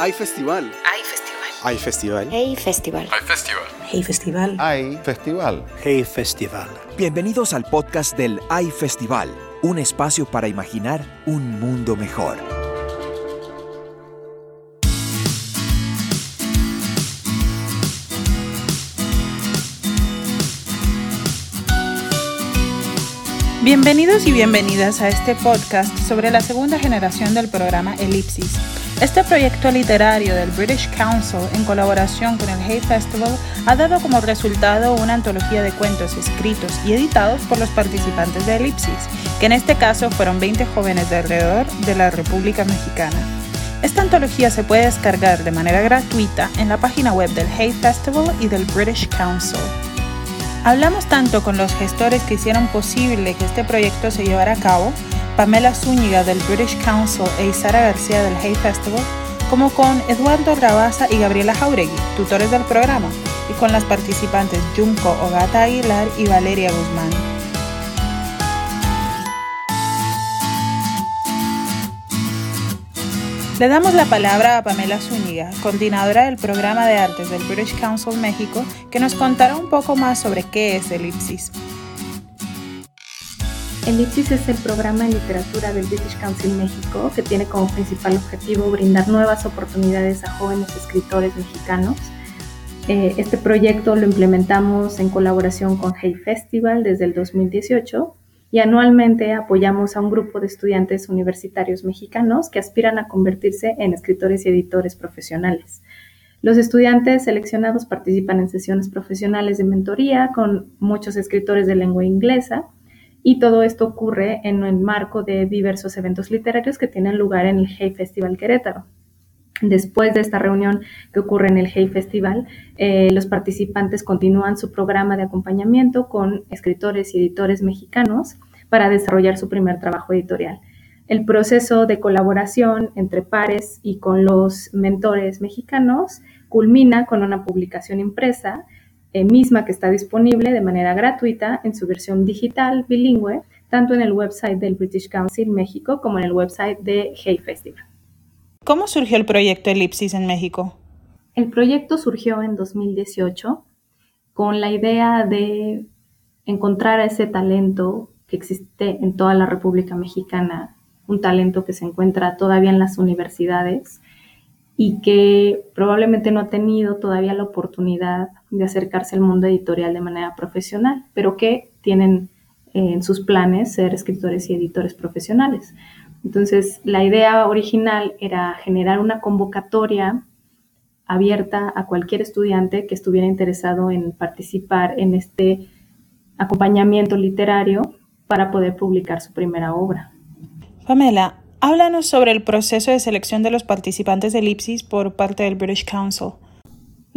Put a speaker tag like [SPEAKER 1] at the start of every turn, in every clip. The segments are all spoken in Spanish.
[SPEAKER 1] Hay festival.
[SPEAKER 2] Hay festival.
[SPEAKER 3] Hay festival.
[SPEAKER 4] Hey Festival.
[SPEAKER 5] Hay festival.
[SPEAKER 4] Hey Festival.
[SPEAKER 3] Hay festival.
[SPEAKER 6] Hey Festival.
[SPEAKER 7] Bienvenidos al podcast del Hay Festival, un espacio para imaginar un mundo mejor.
[SPEAKER 8] Bienvenidos y bienvenidas a este podcast sobre la segunda generación del programa Elipsis. Este proyecto literario del British Council en colaboración con el Hay Festival ha dado como resultado una antología de cuentos escritos y editados por los participantes de Elipsis, que en este caso fueron 20 jóvenes de alrededor de la República Mexicana. Esta antología se puede descargar de manera gratuita en la página web del Hay Festival y del British Council. Hablamos tanto con los gestores que hicieron posible que este proyecto se llevara a cabo, Pamela Zúñiga del British Council e Isara García del Hay Festival, como con Eduardo Rabaza y Gabriela Jauregui, tutores del programa, y con las participantes Junco Ogata Aguilar y Valeria Guzmán. Le damos la palabra a Pamela Zúñiga, coordinadora del programa de artes del British Council México, que nos contará un poco más sobre qué es Elipsis.
[SPEAKER 9] Elipsis es el programa de literatura del British Council México que tiene como principal objetivo brindar nuevas oportunidades a jóvenes escritores mexicanos. Eh, este proyecto lo implementamos en colaboración con Hey Festival desde el 2018 y anualmente apoyamos a un grupo de estudiantes universitarios mexicanos que aspiran a convertirse en escritores y editores profesionales. Los estudiantes seleccionados participan en sesiones profesionales de mentoría con muchos escritores de lengua inglesa y todo esto ocurre en el marco de diversos eventos literarios que tienen lugar en el Hey Festival Querétaro. Después de esta reunión que ocurre en el Hey Festival, eh, los participantes continúan su programa de acompañamiento con escritores y editores mexicanos para desarrollar su primer trabajo editorial. El proceso de colaboración entre pares y con los mentores mexicanos culmina con una publicación impresa, eh, misma que está disponible de manera gratuita en su versión digital bilingüe, tanto en el website del British Council México como en el website de Hey Festival.
[SPEAKER 8] ¿Cómo surgió el proyecto Elipsis en México?
[SPEAKER 9] El proyecto surgió en 2018 con la idea de encontrar ese talento que existe en toda la República Mexicana, un talento que se encuentra todavía en las universidades y que probablemente no ha tenido todavía la oportunidad de acercarse al mundo editorial de manera profesional, pero que tienen en sus planes ser escritores y editores profesionales. Entonces, la idea original era generar una convocatoria abierta a cualquier estudiante que estuviera interesado en participar en este acompañamiento literario para poder publicar su primera obra.
[SPEAKER 8] Pamela, háblanos sobre el proceso de selección de los participantes de Elipsis por parte del British Council.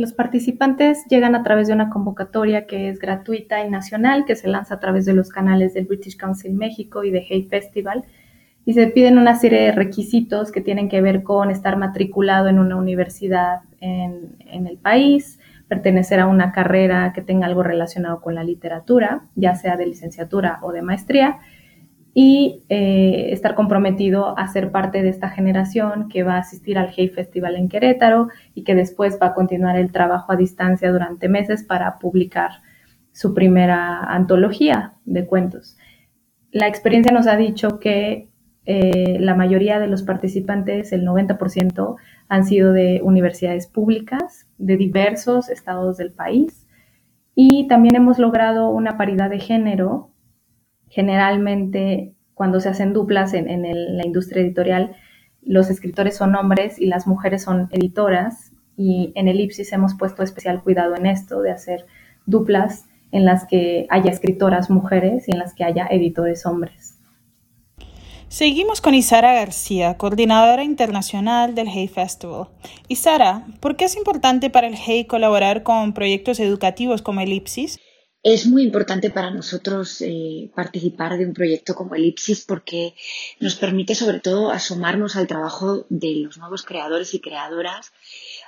[SPEAKER 9] Los participantes llegan a través de una convocatoria que es gratuita y nacional, que se lanza a través de los canales del British Council México y de Hay Festival, y se piden una serie de requisitos que tienen que ver con estar matriculado en una universidad en, el país, pertenecer a una carrera que tenga algo relacionado con la literatura, ya sea de licenciatura o de maestría, y eh, estar comprometido a ser parte de esta generación que va a asistir al Hey Festival en Querétaro y que después va a continuar el trabajo a distancia durante meses para publicar su primera antología de cuentos. La experiencia nos ha dicho que eh, la mayoría de los participantes, el 90%, han sido de universidades públicas de diversos estados del país y también hemos logrado una paridad de género Generalmente, cuando se hacen duplas en, la industria editorial, los escritores son hombres y las mujeres son editoras. Y en Elipsis hemos puesto especial cuidado en esto, de hacer duplas en las que haya escritoras mujeres y en las que haya editores hombres.
[SPEAKER 8] Seguimos con Isara García, coordinadora internacional del Hay Festival. Isara, ¿por qué es importante para el Hay colaborar con proyectos educativos como Elipsis?
[SPEAKER 2] Es muy importante para nosotros eh, participar de un proyecto como Elipsis porque nos permite sobre todo asomarnos al trabajo de los nuevos creadores y creadoras.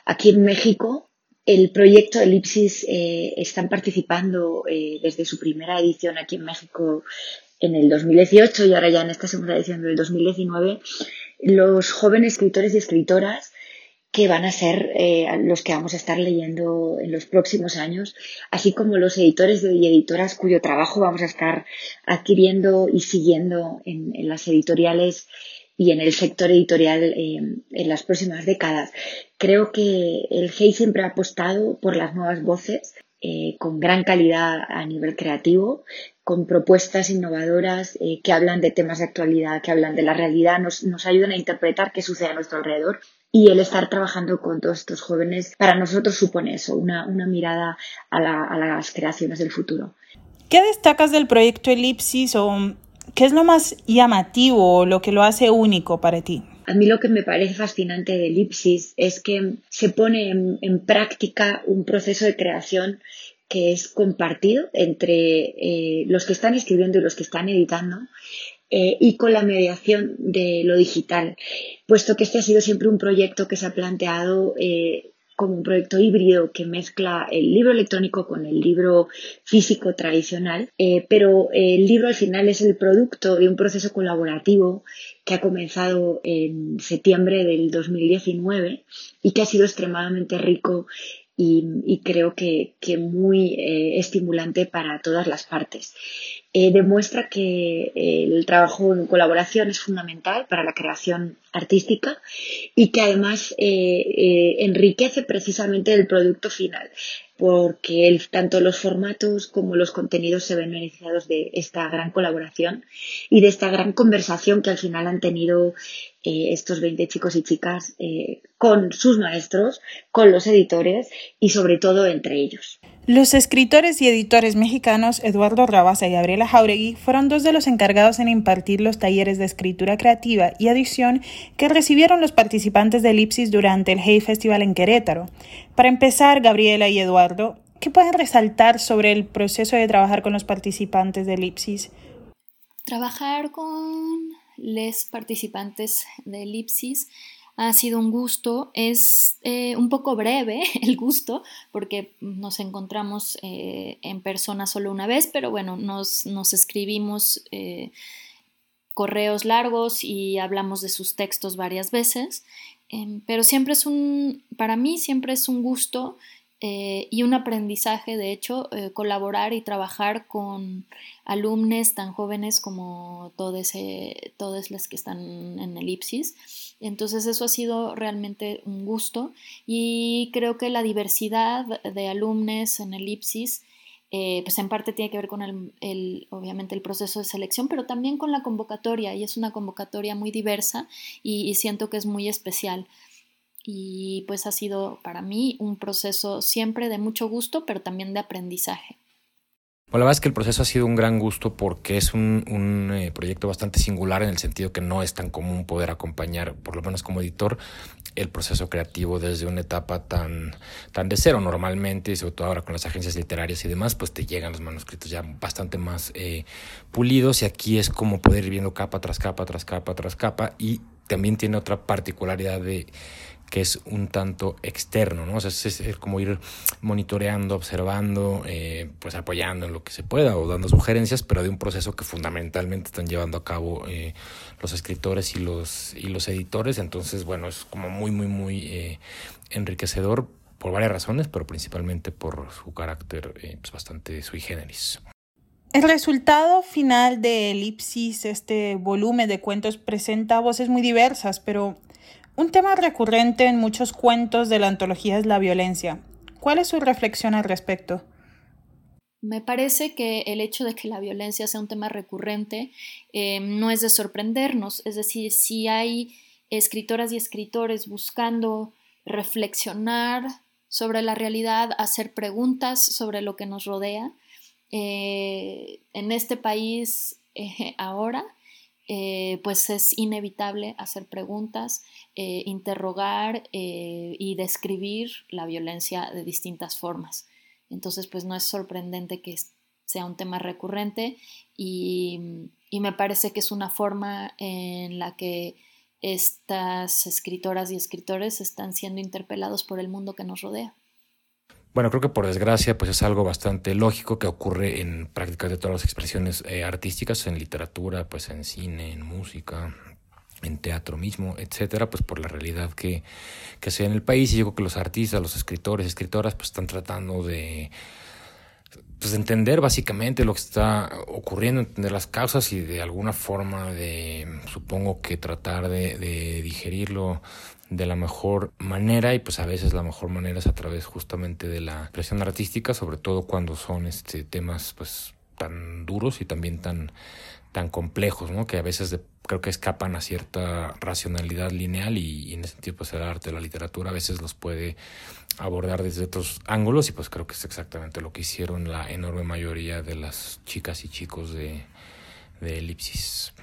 [SPEAKER 2] Aquí en México, el proyecto Elipsis eh, están participando eh, desde su primera edición aquí en México en el 2018 y ahora ya en esta segunda edición del 2019 los jóvenes escritores y escritoras que van a ser eh, los que vamos a estar leyendo en los próximos años, así como los editores y editoras cuyo trabajo vamos a estar adquiriendo y siguiendo en, las editoriales y en el sector editorial eh, en las próximas décadas. Creo que el GEI siempre ha apostado por las nuevas voces eh, con gran calidad a nivel creativo, con propuestas innovadoras que hablan de temas de actualidad, que hablan de la realidad, nos, nos ayudan a interpretar qué sucede a nuestro alrededor y el estar trabajando con todos estos jóvenes para nosotros supone eso, una, mirada a, las creaciones del futuro.
[SPEAKER 8] ¿Qué destacas del proyecto Elipsis o qué es lo más llamativo o lo que lo hace único para ti?
[SPEAKER 2] A mí lo que me parece fascinante de Elipsis es que se pone en, práctica un proceso de creación que es compartido entre eh, los que están escribiendo y los que están editando eh, y con la mediación de lo digital, puesto que este ha sido siempre un proyecto que se ha planteado eh, como un proyecto híbrido que mezcla el libro electrónico con el libro físico tradicional, eh, pero el libro al final es el producto de un proceso colaborativo que ha comenzado en septiembre del 2019 y que ha sido extremadamente rico y, creo que, muy estimulante para todas las partes. Eh, demuestra que eh, el trabajo en colaboración es fundamental para la creación artística y que además eh, enriquece precisamente el producto final porque tanto los formatos como los contenidos se ven beneficiados de esta gran colaboración y de esta gran conversación que al final han tenido estos 20 chicos y chicas con sus maestros, con los editores y sobre todo entre ellos.
[SPEAKER 8] Los escritores y editores mexicanos Eduardo Rabasa y Gabriela Jauregui fueron dos de los encargados en impartir los talleres de escritura creativa y adición que recibieron los participantes de Elipsis durante el Hey Festival en Querétaro. Para empezar, Gabriela y Eduardo, ¿qué pueden resaltar sobre el proceso de trabajar con los participantes de Elipsis?
[SPEAKER 1] Trabajar con los participantes de Elipsis ha sido un gusto. Es eh, un poco breve el gusto porque nos encontramos eh, en persona solo una vez, pero bueno, nos, escribimos eh, correos largos y hablamos de sus textos varias veces. Em, pero siempre es un, para mí siempre es un gusto y un aprendizaje, de hecho, colaborar y trabajar con alumnos tan jóvenes como todos, eh, todos los que están en elipsis. Entonces eso ha sido realmente un gusto. Y creo que la diversidad de alumnos en elipsis pues en parte tiene que ver con el, obviamente el proceso de selección, pero también con la convocatoria. Y es una convocatoria muy diversa y siento que es muy especial. Y pues ha sido para mí un proceso siempre de mucho gusto, pero también de aprendizaje.
[SPEAKER 4] Bueno, la verdad es que el proceso ha sido un gran gusto porque es un, eh, proyecto bastante singular en el sentido que no es tan común poder acompañar, por lo menos como editor, el proceso creativo desde una etapa tan, tan de cero. Normalmente, y sobre todo ahora con las agencias literarias y demás, pues te llegan los manuscritos ya bastante más eh, pulidos y aquí es como poder ir viendo capa tras capa, tras capa, tras capa y también tiene otra particularidad de que es un tanto externo, ¿no? O sea, es, como ir monitoreando, observando, eh, pues apoyando en lo que se pueda o dando sugerencias, pero de un proceso que fundamentalmente están llevando a cabo eh, los escritores y los, y los editores. Entonces, bueno, es como muy, muy, muy eh, enriquecedor por varias razones, pero principalmente por su carácter pues bastante sui generis.
[SPEAKER 8] El resultado final de Elipsis, este volumen de cuentos, presenta voces muy diversas, pero un tema recurrente en muchos cuentos de la antología es la violencia. ¿Cuál es su reflexión al respecto?
[SPEAKER 1] Me parece que el hecho de que la violencia sea un tema recurrente eh, no es de sorprendernos, es decir, si hay escritoras y escritores buscando reflexionar sobre la realidad, hacer preguntas sobre lo que nos rodea, eh, en este país eh, ahora eh, pues es inevitable hacer preguntas, eh, interrogar eh, y describir la violencia de distintas formas. Entonces, pues no es sorprendente que sea un tema recurrente y, y me parece que es una forma en la que estas escritoras y escritores están siendo interpelados por el mundo que nos rodea.
[SPEAKER 4] Bueno, creo que por desgracia, pues es algo bastante lógico que ocurre en prácticamente todas las expresiones eh, artísticas, en literatura, pues en cine, en música, en teatro mismo, etcétera, pues por la realidad que, que sea en el país. Y yo creo que los artistas, los escritores, escritoras, pues están tratando de pues entender básicamente lo que está ocurriendo, entender las causas y de alguna forma de, supongo que tratar de, de, digerirlo de la mejor manera y pues a veces la mejor manera es a través justamente de la expresión artística, sobre todo cuando son este temas pues tan duros y también tan tan complejos, ¿no? Que a veces creo que escapan a cierta racionalidad lineal y, en ese sentido pues el arte, la literatura a veces los puede abordar desde otros ángulos y pues creo que es exactamente lo que hicieron la enorme mayoría de las chicas y chicos de, de Elipsis.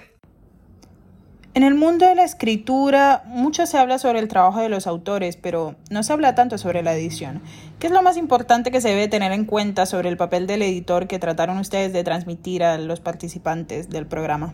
[SPEAKER 8] En el mundo de la escritura mucho se habla sobre el trabajo de los autores, pero no se habla tanto sobre la edición. ¿Qué es lo más importante que se debe tener en cuenta sobre el papel del editor que trataron ustedes de transmitir a los participantes del programa?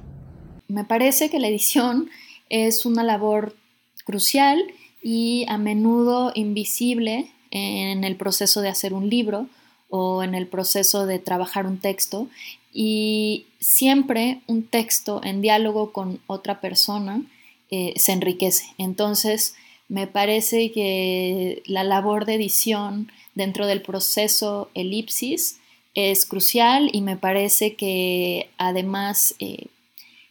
[SPEAKER 1] Me parece que la edición es una labor crucial y a menudo invisible en el proceso de hacer un libro o en el proceso de trabajar un texto y siempre un texto en diálogo con otra persona eh, se enriquece. Entonces, me parece que la labor de edición dentro del proceso elipsis es crucial y me parece que además eh,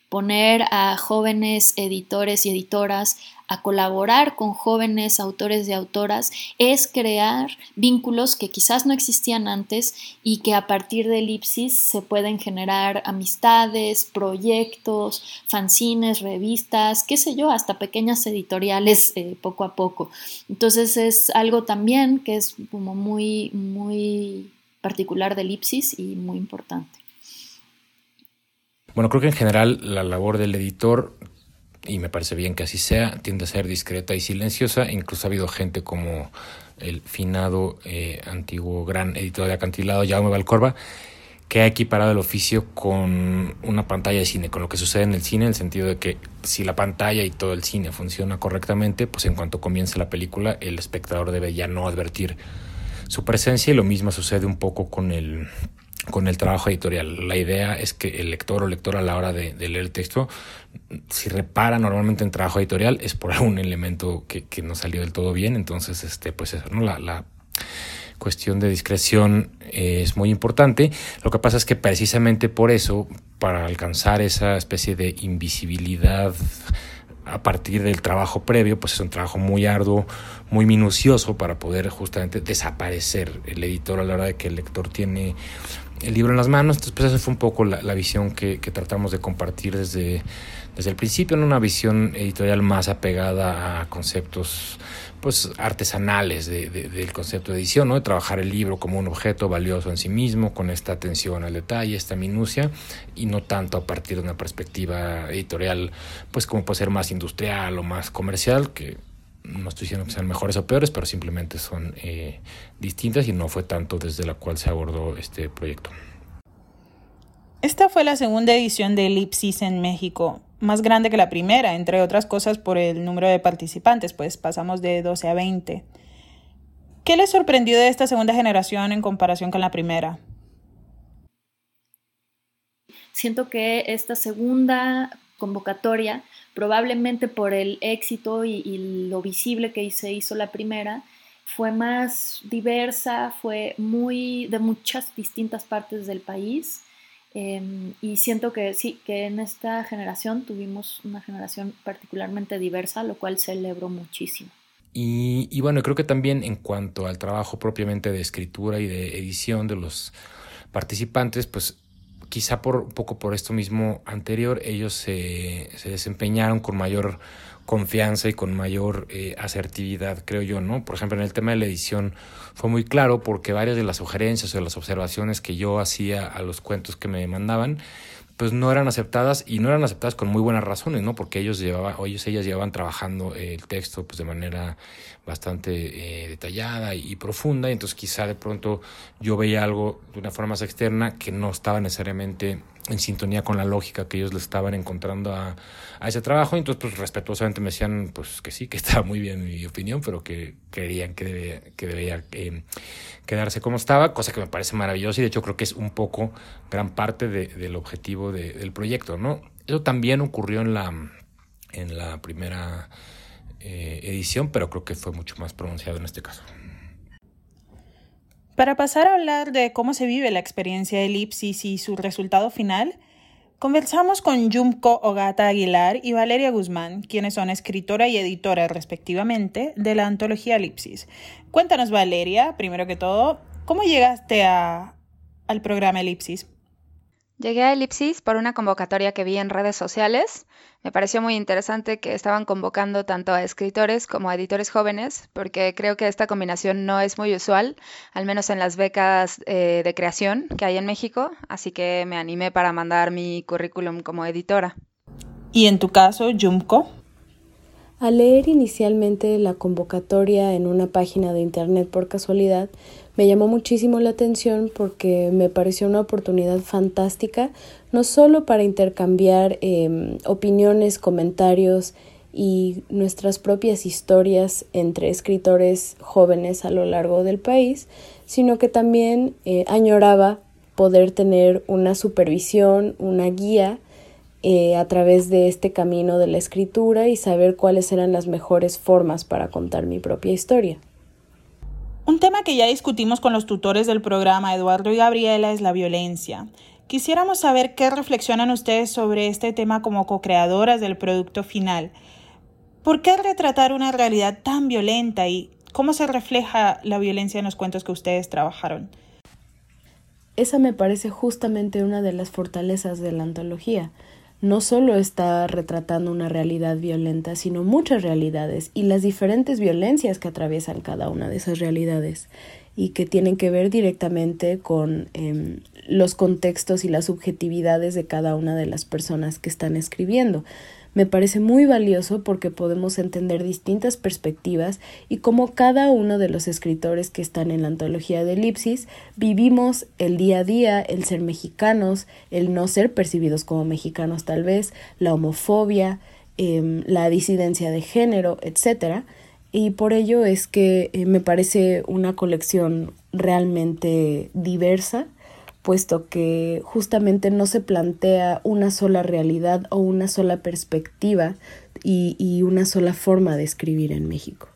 [SPEAKER 1] poner a jóvenes editores y editoras a colaborar con jóvenes autores y autoras es crear vínculos que quizás no existían antes y que a partir de Elipsis se pueden generar amistades, proyectos, fanzines, revistas, qué sé yo, hasta pequeñas editoriales eh, poco a poco. Entonces es algo también que es como muy, muy particular de Elipsis y muy importante.
[SPEAKER 4] Bueno, creo que en general la labor del editor, y me parece bien que así sea, tiende a ser discreta y silenciosa. Incluso ha habido gente como el finado eh, antiguo gran editor de acantilado, Jaume Valcorba, que ha equiparado el oficio con una pantalla de cine, con lo que sucede en el cine, en el sentido de que si la pantalla y todo el cine funciona correctamente, pues en cuanto comience la película, el espectador debe ya no advertir su presencia y lo mismo sucede un poco con el con el trabajo editorial. La idea es que el lector o lectora a la hora de, leer el texto, si repara normalmente en trabajo editorial, es por algún elemento que, que no salió del todo bien. Entonces, este, pues eso, ¿no? La, la cuestión de discreción es muy importante. Lo que pasa es que precisamente por eso, para alcanzar esa especie de invisibilidad a partir del trabajo previo, pues es un trabajo muy arduo, muy minucioso para poder justamente desaparecer el editor a la hora de que el lector tiene el libro en las manos. Entonces, pues esa fue un poco la, visión que, tratamos de compartir desde, desde el principio, en una visión editorial más apegada a conceptos pues artesanales del concepto de edición, ¿no? de trabajar el libro como un objeto valioso en sí mismo, con esta atención al detalle, esta minucia, y no tanto a partir de una perspectiva editorial, pues como puede ser más industrial o más comercial, que no estoy diciendo que sean mejores o peores, pero simplemente son eh, distintas y no fue tanto desde la cual se abordó este proyecto.
[SPEAKER 8] Esta fue la segunda edición de Elipsis en México, más grande que la primera, entre otras cosas por el número de participantes, pues pasamos de 12 a 20. ¿Qué les sorprendió de esta segunda generación en comparación con la primera?
[SPEAKER 1] Siento que esta segunda convocatoria probablemente por el éxito y, lo visible que se hizo la primera, fue más diversa, fue muy de muchas distintas partes del país. Em, y siento que sí, que en esta generación tuvimos una generación particularmente diversa, lo cual celebro muchísimo.
[SPEAKER 4] Y, y, bueno, creo que también en cuanto al trabajo propiamente de escritura y de edición de los participantes, pues quizá por poco por esto mismo anterior, ellos se, se desempeñaron con mayor confianza y con mayor eh, asertividad, creo yo, ¿no? Por ejemplo, en el tema de la edición fue muy claro porque varias de las sugerencias o las observaciones que yo hacía a los cuentos que me mandaban, pues no eran aceptadas y no eran aceptadas con muy buenas razones, ¿no? Porque ellos llevaban, o ellos, ellas llevaban trabajando el texto pues de manera bastante eh, detallada y, profunda, y entonces quizá de pronto yo veía algo de una forma más externa que no estaba necesariamente en sintonía con la lógica que ellos le estaban encontrando a, a ese trabajo, y entonces pues respetuosamente me decían pues que sí, que estaba muy bien mi opinión, pero que creían que debía, que debía eh, quedarse como estaba, cosa que me parece maravillosa y de hecho creo que es un poco gran parte de, del objetivo de, del proyecto, ¿no? Eso también ocurrió en la, en la primera eh, edición, pero creo que fue mucho más pronunciado en este caso.
[SPEAKER 8] Para pasar a hablar de cómo se vive la experiencia de Elipsis y su resultado final, conversamos con Yumko Ogata Aguilar y Valeria Guzmán, quienes son escritora y editora respectivamente de la antología Elipsis. Cuéntanos, Valeria, primero que todo, ¿cómo llegaste al programa Elipsis?
[SPEAKER 5] Llegué a Elipsis por una convocatoria que vi en redes sociales. Me pareció muy interesante que estaban convocando tanto a escritores como a editores jóvenes, porque creo que esta combinación no es muy usual, al menos en las becas eh, de creación que hay en México, así que me animé para mandar mi currículum como editora.
[SPEAKER 8] ¿Y en tu caso, Jumko?
[SPEAKER 6] Al leer inicialmente la convocatoria en una página de internet por casualidad, me llamó muchísimo la atención porque me pareció una oportunidad fantástica, no solo para intercambiar em, opiniones, comentarios y nuestras propias historias entre escritores jóvenes a lo largo del país, sino que también eh, añoraba poder tener una supervisión, una guía eh, a través de este camino de la escritura y saber cuáles eran las mejores formas para contar mi propia historia.
[SPEAKER 8] Un tema que ya discutimos con los tutores del programa Eduardo y Gabriela es la violencia. Quisiéramos saber qué reflexionan ustedes sobre este tema como co-creadoras del producto final. ¿Por qué retratar una realidad tan violenta y cómo se refleja la violencia en los cuentos que ustedes trabajaron?
[SPEAKER 6] Esa me parece justamente una de las fortalezas de la antología no solo está retratando una realidad violenta, sino muchas realidades y las diferentes violencias que atraviesan cada una de esas realidades y que tienen que ver directamente con em, los contextos y las subjetividades de cada una de las personas que están escribiendo me parece muy valioso porque podemos entender distintas perspectivas y cómo cada uno de los escritores que están en la antología de Elipsis vivimos el día a día, el ser mexicanos, el no ser percibidos como mexicanos tal vez, la homofobia, em, la disidencia de género, etc. Y por ello es que eh, me parece una colección realmente diversa puesto que justamente no se plantea una sola realidad o una sola perspectiva y, una sola forma de escribir en México.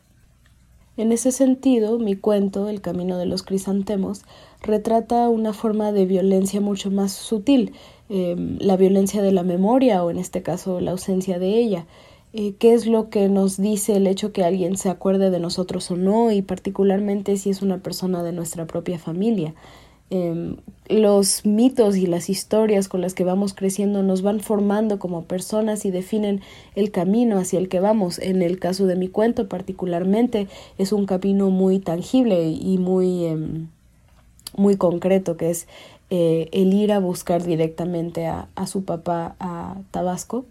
[SPEAKER 6] En ese sentido, mi cuento, El Camino de los Crisantemos, retrata una forma de violencia mucho más sutil, em, la violencia de la memoria o en este caso la ausencia de ella. Eh, ¿Qué es lo que nos dice el hecho que alguien se acuerde de nosotros o no? Y particularmente si es una persona de nuestra propia familia. Em, los mitos y las historias con las que vamos creciendo nos van formando como personas y definen el camino hacia el que vamos. En el caso de mi cuento particularmente es un camino muy tangible y muy, em, muy concreto, que es eh, el ir a buscar directamente a, su papá a Tabasco.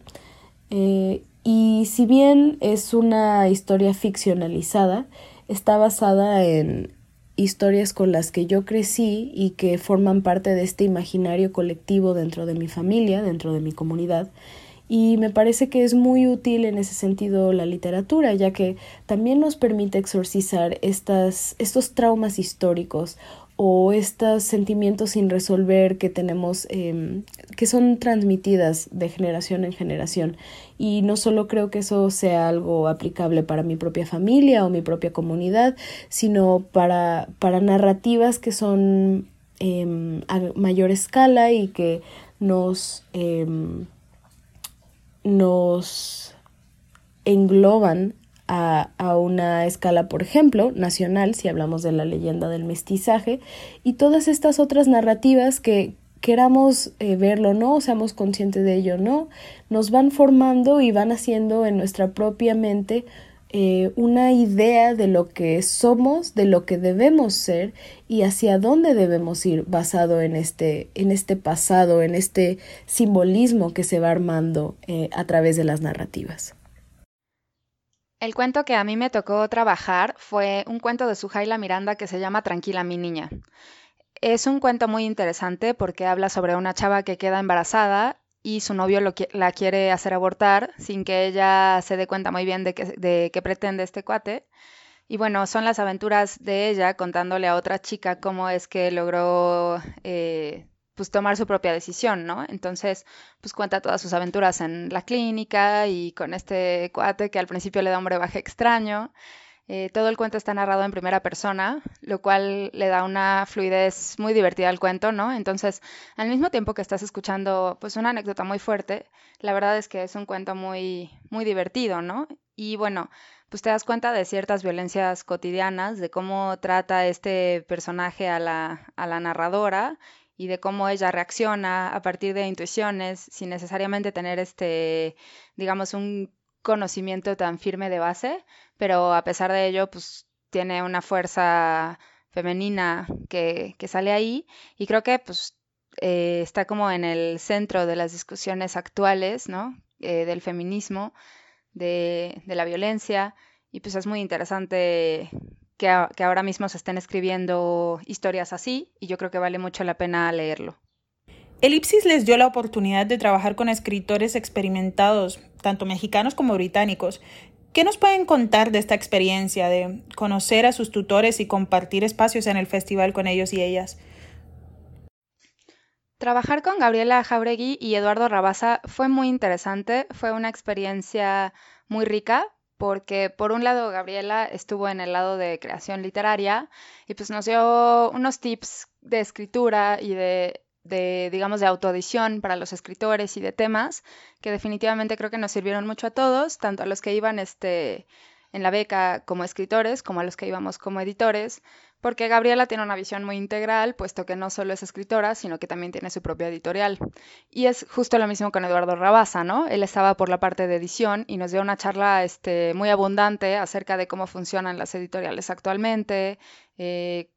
[SPEAKER 6] Eh, y si bien es una historia ficcionalizada, está basada en, historias con las que yo crecí y que forman parte de este imaginario colectivo dentro de mi familia, dentro de mi comunidad. Y me parece que es muy útil en ese sentido la literatura, ya que también nos permite exorcizar estas, estos traumas históricos o estos sentimientos sin resolver que tenemos, em, que son transmitidas de generación en generación. Y no solo creo que eso sea algo aplicable para mi propia familia o mi propia comunidad, sino para, para narrativas que son em, a mayor escala y que nos, em, nos engloban a, una escala, por ejemplo, nacional, si hablamos de la leyenda del mestizaje, y todas estas otras narrativas que queramos eh, verlo o no, seamos conscientes de ello o no, nos van formando y van haciendo en nuestra propia mente eh, una idea de lo que somos, de lo que debemos ser y hacia dónde debemos ir basado en este, en este pasado, en este simbolismo que se va armando eh, a través de las narrativas.
[SPEAKER 5] El cuento que a mí me tocó trabajar fue un cuento de Sujaila Miranda que se llama Tranquila mi niña. Es un cuento muy interesante porque habla sobre una chava que queda embarazada y su novio la quiere hacer abortar sin que ella se dé cuenta muy bien de qué pretende este cuate. Y bueno, son las aventuras de ella contándole a otra chica cómo es que logró eh, pues tomar su propia decisión, ¿no? Entonces, pues cuenta todas sus aventuras en la clínica y con este cuate que al principio le da un brebaje extraño. Eh, todo el cuento está narrado en primera persona, lo cual le da una fluidez muy divertida al cuento, ¿no? Entonces, al mismo tiempo que estás escuchando, pues una anécdota muy fuerte, la verdad es que es un cuento muy, muy divertido, ¿no? Y bueno, pues te das cuenta de ciertas violencias cotidianas, de cómo trata este personaje a la, a la narradora y de cómo ella reacciona a partir de intuiciones sin necesariamente tener este, digamos, un conocimiento tan firme de base, pero a pesar de ello, pues tiene una fuerza femenina que, sale ahí y creo que pues eh, está como en el centro de las discusiones actuales, ¿no? Eh, del feminismo, de, la violencia y pues es muy interesante que, que ahora mismo se estén escribiendo historias así y yo creo que vale mucho la pena leerlo.
[SPEAKER 8] Elipsis les dio la oportunidad de trabajar con escritores experimentados, tanto mexicanos como británicos. ¿Qué nos pueden contar de esta experiencia de conocer a sus tutores y compartir espacios en el festival con ellos y ellas?
[SPEAKER 5] Trabajar con Gabriela Jauregui y Eduardo Rabasa fue muy interesante, fue una experiencia muy rica porque por un lado Gabriela estuvo en el lado de creación literaria y pues nos dio unos tips de escritura y de de, digamos, de autoedición para los escritores y de temas, que definitivamente creo que nos sirvieron mucho a todos, tanto a los que iban este, en la beca como escritores, como a los que íbamos como editores, porque Gabriela tiene una visión muy integral, puesto que no solo es escritora, sino que también tiene su propia editorial. Y es justo lo mismo con Eduardo Rabasa, ¿no? Él estaba por la parte de edición y nos dio una charla este, muy abundante acerca de cómo funcionan las editoriales actualmente, eh,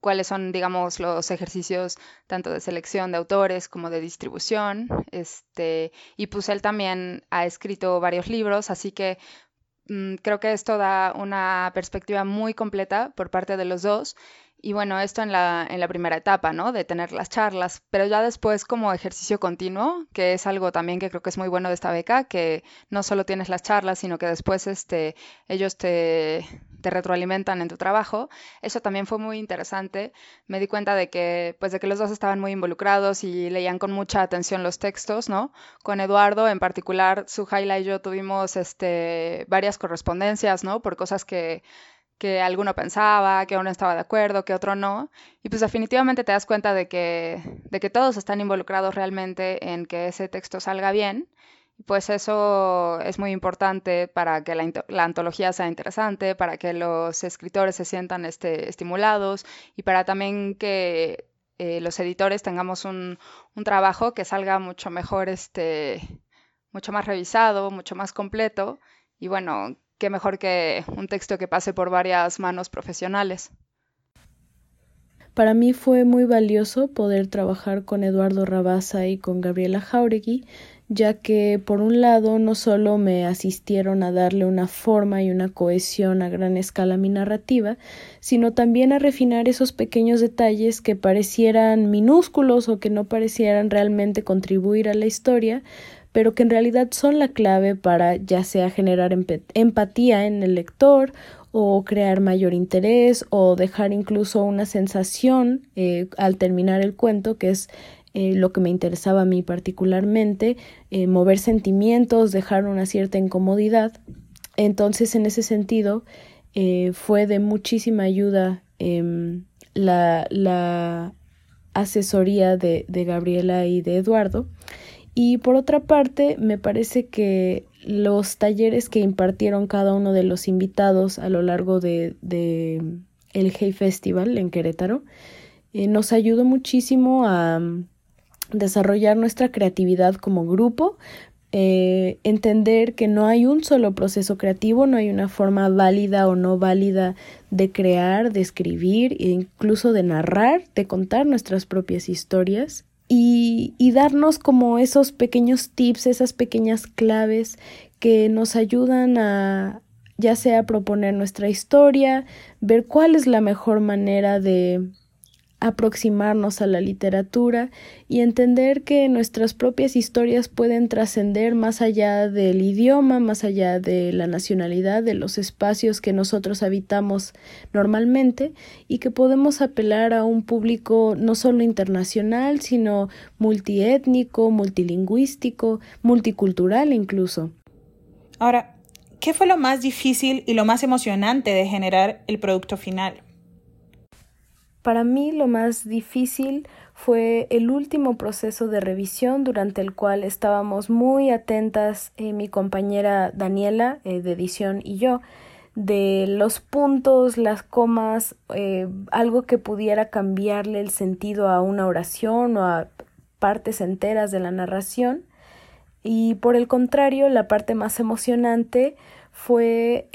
[SPEAKER 5] cuáles son, digamos, los ejercicios tanto de selección de autores como de distribución. Este, y pues él también ha escrito varios libros, así que creo que esto da una perspectiva muy completa por parte de los dos. Y bueno, esto en la, en la primera etapa, ¿no? De tener las charlas, pero ya después como ejercicio continuo, que es algo también que creo que es muy bueno de esta beca, que no solo tienes las charlas, sino que después este, ellos te, te retroalimentan en tu trabajo. Eso también fue muy interesante. Me di cuenta de que, pues, de que los dos estaban muy involucrados y leían con mucha atención los textos, ¿no? Con Eduardo, en particular, Sujaila y yo tuvimos este, varias correspondencias, ¿no? Por cosas que que alguno pensaba, que uno estaba de acuerdo, que otro no. Y pues definitivamente te das cuenta de que, de que todos están involucrados realmente en que ese texto salga bien pues eso es muy importante para que la, antología sea interesante, para que los escritores se sientan este, estimulados y para también que eh, los editores tengamos un, trabajo que salga mucho mejor, este, mucho más revisado, mucho más completo y bueno, qué mejor que un texto que pase por varias manos profesionales.
[SPEAKER 6] Para mí fue muy valioso poder trabajar con Eduardo Rabasa y con Gabriela Jauregui, ya que por un lado no solo me asistieron a darle una forma y una cohesión a gran escala a mi narrativa, sino también a refinar esos pequeños detalles que parecieran minúsculos o que no parecieran realmente contribuir a la historia, pero que en realidad son la clave para ya sea generar empatía en el lector o crear mayor interés o dejar incluso una sensación eh, al terminar el cuento que es eh, lo que me interesaba a mí particularmente, eh, mover sentimientos, dejar una cierta incomodidad. Entonces, en ese sentido, fue de muchísima ayuda em, la, la, asesoría de, de Gabriela y de Eduardo. Y por otra parte, me parece que los talleres que impartieron cada uno de los invitados a lo largo de, el Hey Festival en Querétaro eh, nos ayudó muchísimo a mm, desarrollar nuestra creatividad como grupo, eh, entender que no hay un solo proceso creativo, no hay una forma válida o no válida de crear, de escribir e incluso de narrar, de contar nuestras propias historias y, y darnos como esos pequeños tips, esas pequeñas claves que nos ayudan a ya sea proponer nuestra historia, ver cuál es la mejor manera de aproximarnos a la literatura y entender que nuestras propias historias pueden trascender más allá del idioma, más allá de la nacionalidad, de los espacios que nosotros habitamos normalmente y que podemos apelar a un público no solo internacional, sino multiétnico, multilingüístico, multicultural incluso.
[SPEAKER 8] Ahora, ¿qué fue lo más difícil y lo más emocionante de generar el producto final?
[SPEAKER 6] Para mí lo más difícil fue el último proceso de revisión durante el cual estábamos muy atentas eh, mi compañera Daniela eh, de edición y yo de los puntos, las comas, eh, algo que pudiera cambiarle el sentido a una oración o a partes enteras de la narración. Y por el contrario, la parte más emocionante fue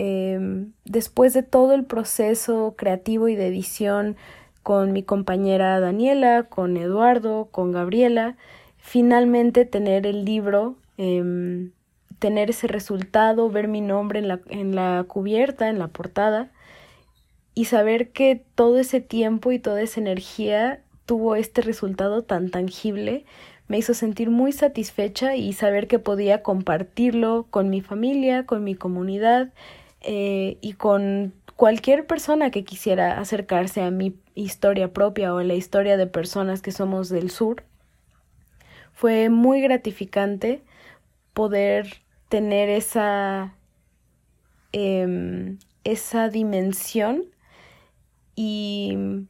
[SPEAKER 6] después de todo el proceso creativo y de edición con mi compañera Daniela, con Eduardo, con Gabriela, finalmente tener el libro, em, tener ese resultado, ver mi nombre en la, en la cubierta, en la portada, y saber que todo ese tiempo y toda esa energía tuvo este resultado tan tangible, me hizo sentir muy satisfecha y saber que podía compartirlo con mi familia, con mi comunidad eh, y con cualquier persona que quisiera acercarse a mi historia propia o a la historia de personas que somos del sur, fue muy gratificante poder tener esa, em, esa dimensión y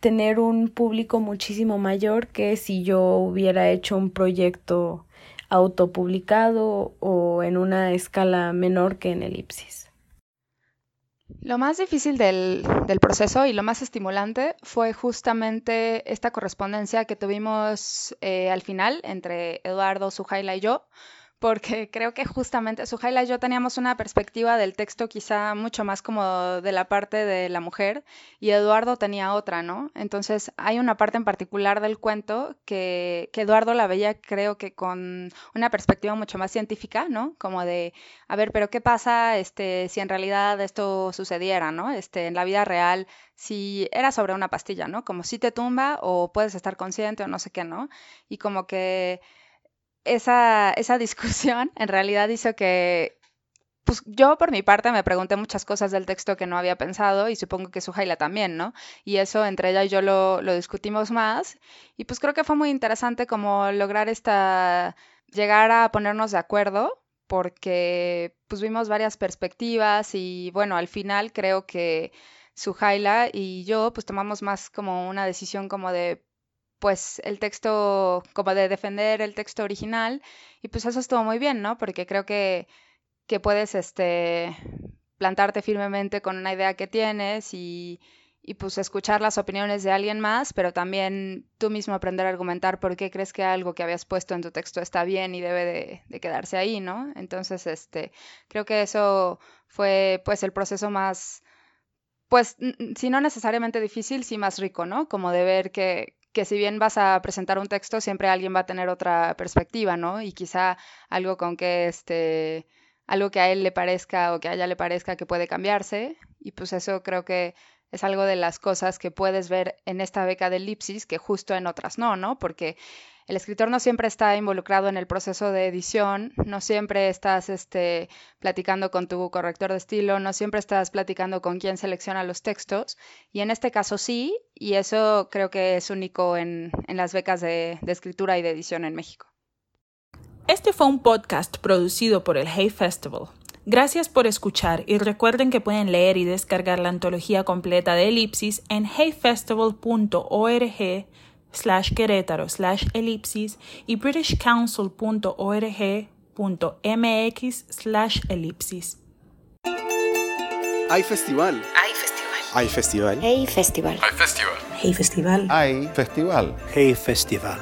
[SPEAKER 6] tener un público muchísimo mayor que si yo hubiera hecho un proyecto autopublicado o en una escala menor que en Elipsis.
[SPEAKER 5] Lo más difícil del, proceso y lo más estimulante fue justamente esta correspondencia que tuvimos eh, al final entre Eduardo, Sujaila y yo, porque creo que justamente Sujaila y yo teníamos una perspectiva del texto quizá mucho más como de la parte de la mujer y Eduardo tenía otra, ¿no? Entonces hay una parte en particular del cuento que, que Eduardo la veía creo que con una perspectiva mucho más científica, ¿no? Como de, a ver, pero ¿qué pasa este, si en realidad esto sucediera, ¿no? Este, en la vida real, si era sobre una pastilla, ¿no? Como si te tumba o puedes estar consciente o no sé qué, ¿no? Y como que esa, esa discusión en realidad hizo que, pues yo por mi parte me pregunté muchas cosas del texto que no había pensado y supongo que Sujaila también, ¿no? Y eso entre ella y yo lo, lo discutimos más y pues creo que fue muy interesante como lograr esta, llegar a ponernos de acuerdo porque pues vimos varias perspectivas y bueno, al final creo que Sujaila y yo pues tomamos más como una decisión como de pues el texto, como de defender el texto original, y pues eso estuvo muy bien, ¿no? Porque creo que, que puedes este, plantarte firmemente con una idea que tienes y, y pues escuchar las opiniones de alguien más, pero también tú mismo aprender a argumentar por qué crees que algo que habías puesto en tu texto está bien y debe de, de, quedarse ahí, ¿no? Entonces, este, creo que eso fue pues el proceso más, pues, si no necesariamente difícil, sí más rico, ¿no? Como de ver que, que si bien vas a presentar un texto, siempre alguien va a tener otra perspectiva, ¿no? Y quizá algo con que este algo que a él le parezca o que a ella le parezca que puede cambiarse y pues eso creo que es algo de las cosas que puedes ver en esta beca de elipsis que justo en otras no, ¿no? Porque el escritor no siempre está involucrado en el proceso de edición, no siempre estás este, platicando con tu corrector de estilo, no siempre estás platicando con quien selecciona los textos, y en este caso sí, y eso creo que es único en, las becas de, de escritura y de edición en México.
[SPEAKER 8] Este fue un podcast producido por el Hay Festival. Gracias por escuchar y recuerden que pueden leer y descargar la antología completa de Elipsis en heyfestival.org slash Querétaro slash elipsis y britishcouncil.org.mx slash elipsis.
[SPEAKER 3] Hay festival.
[SPEAKER 10] Hay festival.
[SPEAKER 3] Hay festival.
[SPEAKER 10] Hey festival.
[SPEAKER 11] Hay festival.
[SPEAKER 10] Hey festival.
[SPEAKER 3] Hay festival.
[SPEAKER 11] Hey festival.